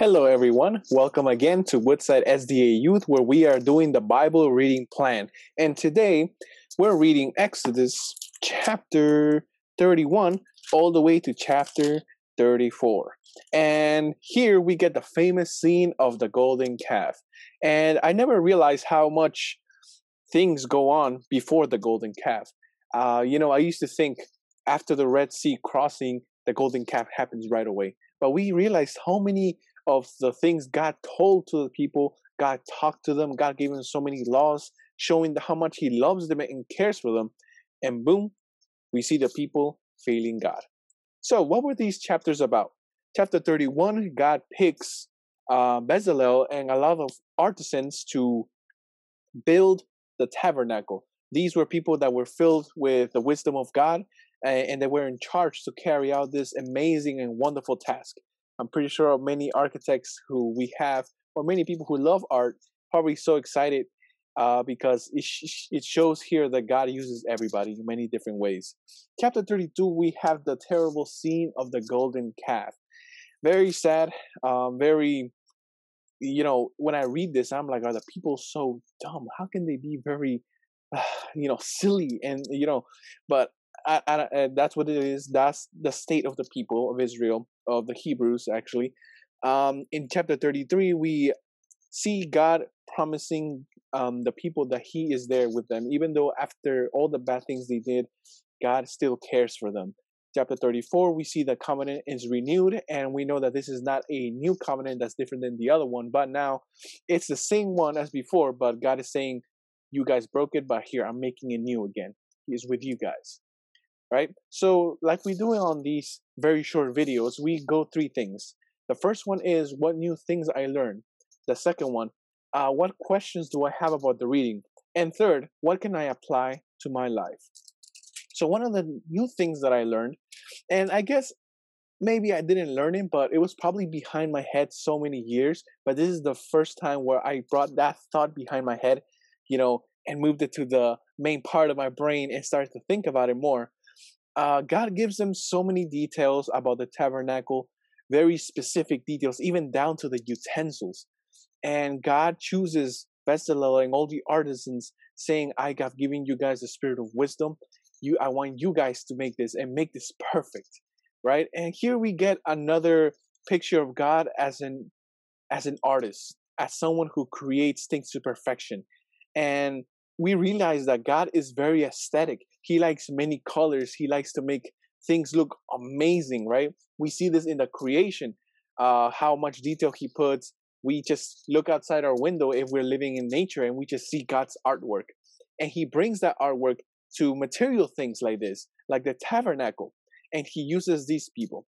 Hello, everyone. Welcome again to Woodside SDA Youth, where we are doing the Bible reading plan. And today we're reading Exodus chapter 31 all the way to chapter 34. And here we get the famous scene of the golden calf. And I never realized how much things go on before the golden calf. Uh, you know, I used to think after the Red Sea crossing, the golden calf happens right away. But we realized how many of the things God told to the people, God talked to them, God gave them so many laws, showing how much He loves them and cares for them. And boom, we see the people failing God. So, what were these chapters about? Chapter 31, God picks uh, Bezalel and a lot of artisans to build the tabernacle. These were people that were filled with the wisdom of God and they were in charge to carry out this amazing and wonderful task. I'm pretty sure many architects who we have, or many people who love art, probably so excited uh, because it, sh- it shows here that God uses everybody in many different ways. Chapter 32, we have the terrible scene of the golden calf. Very sad, um, very, you know, when I read this, I'm like, are the people so dumb? How can they be very, uh, you know, silly? And, you know, but I, that's what it is. That's the state of the people of Israel, of the Hebrews, actually. Um, in chapter 33, we see God promising um, the people that He is there with them, even though after all the bad things they did, God still cares for them. Chapter 34, we see the covenant is renewed, and we know that this is not a new covenant that's different than the other one, but now it's the same one as before, but God is saying, You guys broke it, but here I'm making it new again. He is with you guys right? So, like we do on these very short videos, we go three things. The first one is what new things I learned. The second one, uh, what questions do I have about the reading? And third, what can I apply to my life? So, one of the new things that I learned, and I guess maybe I didn't learn it, but it was probably behind my head so many years. But this is the first time where I brought that thought behind my head, you know, and moved it to the main part of my brain and started to think about it more uh, God gives them so many details about the tabernacle, very specific details, even down to the utensils. And God chooses Bezalel and all the artisans, saying, "I have given you guys the spirit of wisdom. You, I want you guys to make this and make this perfect, right?" And here we get another picture of God as an as an artist, as someone who creates things to perfection. And we realize that God is very aesthetic. He likes many colors. He likes to make things look amazing, right? We see this in the creation, uh, how much detail He puts. We just look outside our window if we're living in nature and we just see God's artwork. And He brings that artwork to material things like this, like the tabernacle. And He uses these people.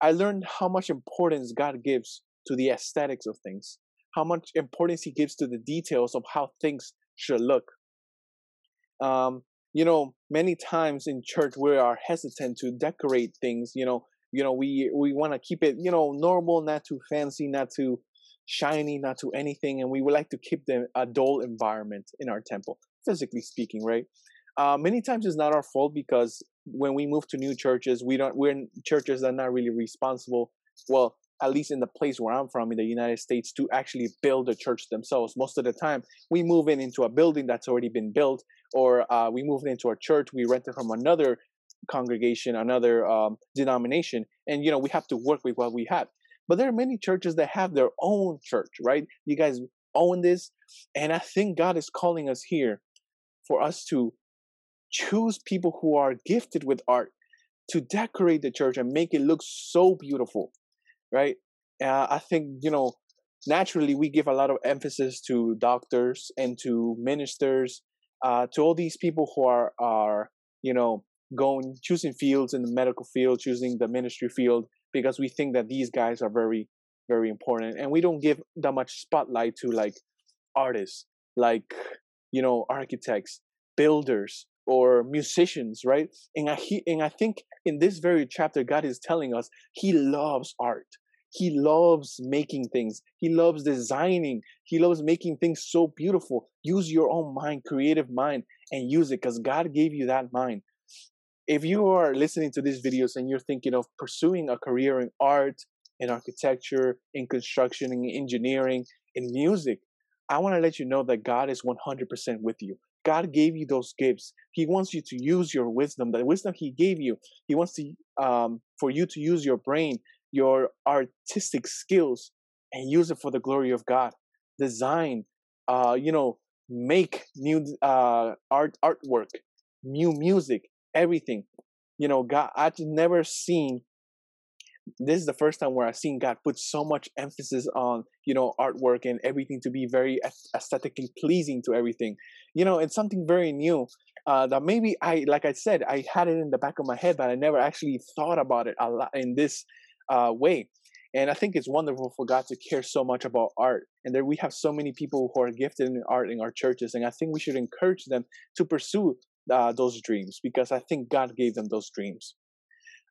I learned how much importance God gives to the aesthetics of things, how much importance He gives to the details of how things should look um, you know, many times in church we are hesitant to decorate things. You know, you know, we we want to keep it, you know, normal, not too fancy, not too shiny, not too anything, and we would like to keep the a dull environment in our temple, physically speaking, right? Uh, many times it's not our fault because when we move to new churches, we don't we're in churches that are not really responsible. Well, at least in the place where I'm from in the United States, to actually build a church themselves. Most of the time, we move in into a building that's already been built, or uh, we move into a church, we rent it from another congregation, another um, denomination, and you know we have to work with what we have. But there are many churches that have their own church, right? You guys own this, and I think God is calling us here for us to choose people who are gifted with art to decorate the church and make it look so beautiful right? Uh, I think you know naturally we give a lot of emphasis to doctors and to ministers, uh, to all these people who are are you know going choosing fields in the medical field, choosing the ministry field because we think that these guys are very very important, and we don't give that much spotlight to like artists, like you know architects, builders, or musicians, right? And I he, and I think in this very chapter, God is telling us He loves art. He loves making things. He loves designing. He loves making things so beautiful. Use your own mind, creative mind, and use it because God gave you that mind. If you are listening to these videos and you're thinking of pursuing a career in art in architecture, in construction, in engineering, in music, I want to let you know that God is 100% with you. God gave you those gifts. He wants you to use your wisdom. The wisdom He gave you, He wants to um, for you to use your brain, your artistic skills, and use it for the glory of God. Design, uh, you know, make new uh, art artwork, new music, everything. You know, God, I've never seen this is the first time where I've seen God put so much emphasis on, you know, artwork and everything to be very aesthetically pleasing to everything. You know, it's something very new uh, that maybe I, like I said, I had it in the back of my head, but I never actually thought about it a lot in this uh, way. And I think it's wonderful for God to care so much about art. And there we have so many people who are gifted in art in our churches. And I think we should encourage them to pursue uh, those dreams because I think God gave them those dreams.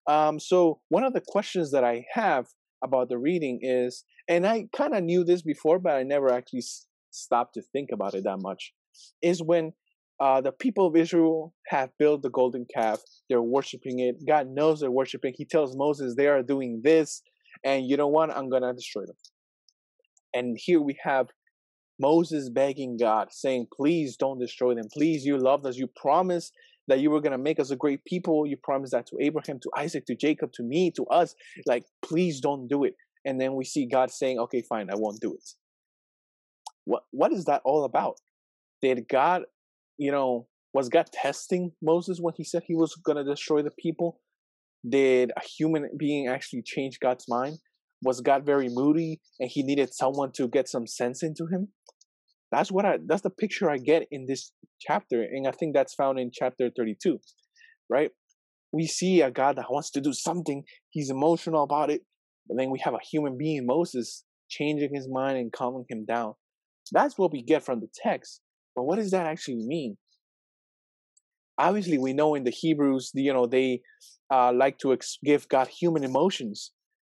Um, so one of the questions that I have about the reading is, and I kind of knew this before, but I never actually s- stopped to think about it that much, is when uh, the people of Israel have built the golden calf, they're worshiping it. God knows they're worshiping. He tells Moses they are doing this, and you know what? I'm gonna destroy them. And here we have Moses begging God, saying, Please don't destroy them. Please, you loved us. You promised that you were going to make us a great people. You promised that to Abraham, to Isaac, to Jacob, to me, to us. Like, please don't do it. And then we see God saying, okay, fine, I won't do it. What, what is that all about? Did God, you know, was God testing Moses when he said he was going to destroy the people? Did a human being actually change God's mind? Was God very moody and he needed someone to get some sense into him? That's what I that's the picture I get in this chapter. And I think that's found in chapter 32. Right? We see a God that wants to do something, he's emotional about it, but then we have a human being, Moses, changing his mind and calming him down. That's what we get from the text. But what does that actually mean? Obviously, we know in the Hebrews, you know, they uh, like to ex- give God human emotions.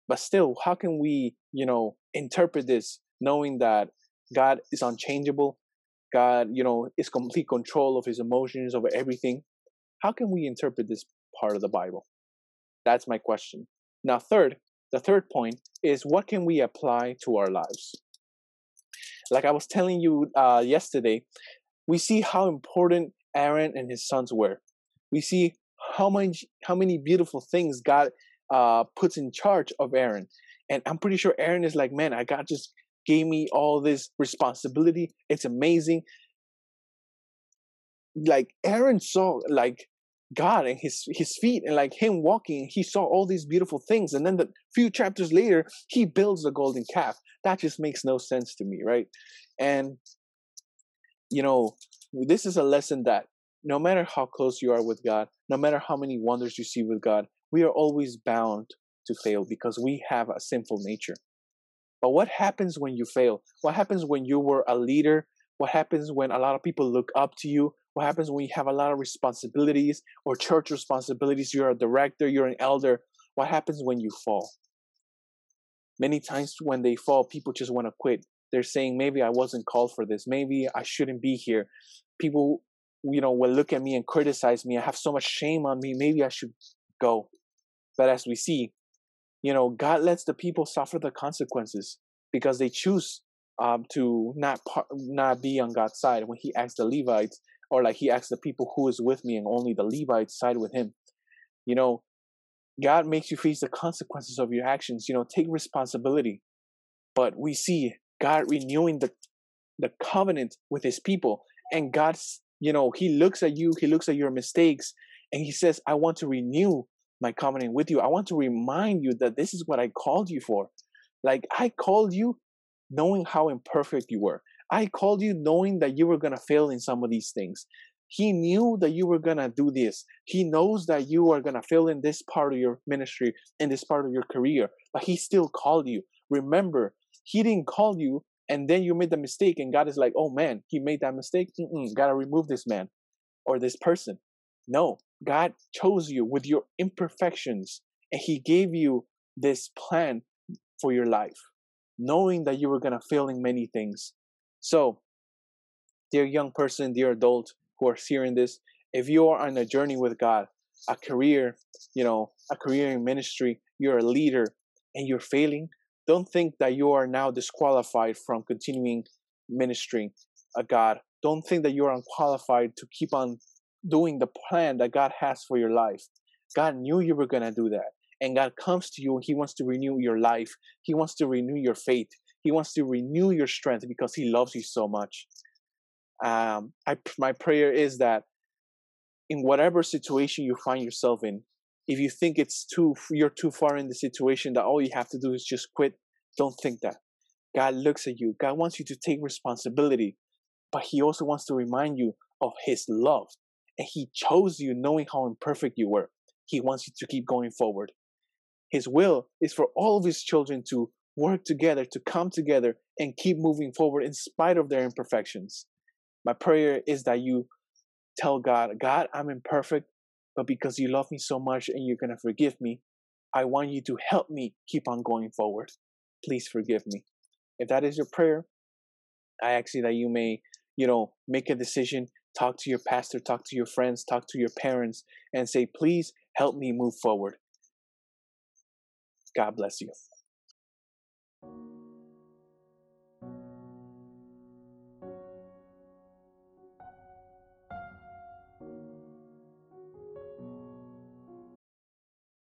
But still, how can we, you know, interpret this knowing that God is unchangeable. God, you know, is complete control of his emotions over everything. How can we interpret this part of the Bible? That's my question. Now, third, the third point is what can we apply to our lives? Like I was telling you uh, yesterday, we see how important Aaron and his sons were. We see how much, how many beautiful things God uh, puts in charge of Aaron, and I'm pretty sure Aaron is like, man, I got just gave me all this responsibility. It's amazing. Like Aaron saw like God and his his feet and like him walking, he saw all these beautiful things. And then the few chapters later, he builds the golden calf. That just makes no sense to me, right? And you know, this is a lesson that no matter how close you are with God, no matter how many wonders you see with God, we are always bound to fail because we have a sinful nature. But what happens when you fail? What happens when you were a leader? What happens when a lot of people look up to you? What happens when you have a lot of responsibilities or church responsibilities? You're a director, you're an elder. What happens when you fall? Many times when they fall, people just want to quit. They're saying, maybe I wasn't called for this. Maybe I shouldn't be here. People, you know, will look at me and criticize me. I have so much shame on me. Maybe I should go. But as we see, you know, God lets the people suffer the consequences because they choose um, to not par- not be on God's side. When He asks the Levites, or like He asks the people who is with me, and only the Levites side with Him. You know, God makes you face the consequences of your actions. You know, take responsibility. But we see God renewing the the covenant with His people, and God's you know He looks at you, He looks at your mistakes, and He says, "I want to renew my covenant with you. I want to remind you that this is what I called you for. Like I called you knowing how imperfect you were. I called you knowing that you were going to fail in some of these things. He knew that you were going to do this. He knows that you are going to fail in this part of your ministry, in this part of your career, but He still called you. Remember, He didn't call you and then you made the mistake, and God is like, oh man, He made that mistake. Mm-mm, gotta remove this man or this person. No, God chose you with your imperfections and He gave you this plan for your life, knowing that you were going to fail in many things. So, dear young person, dear adult who are hearing this, if you are on a journey with God, a career, you know, a career in ministry, you're a leader, and you're failing, don't think that you are now disqualified from continuing ministering a God. Don't think that you're unqualified to keep on doing the plan that God has for your life. God knew you were going to do that. And God comes to you and He wants to renew your life. He wants to renew your faith. He wants to renew your strength because He loves you so much. Um, I, my prayer is that in whatever situation you find yourself in, if you think it's too you're too far in the situation that all you have to do is just quit, don't think that. God looks at you. God wants you to take responsibility, but He also wants to remind you of His love. And He chose you knowing how imperfect you were. He wants you to keep going forward. His will is for all of His children to work together, to come together, and keep moving forward in spite of their imperfections. My prayer is that you tell God, God, I'm imperfect, but because you love me so much and you're going to forgive me, I want you to help me keep on going forward. Please forgive me. If that is your prayer, I ask you that you may, you know, make a decision, talk to your pastor, talk to your friends, talk to your parents, and say, please help me move forward. God bless you.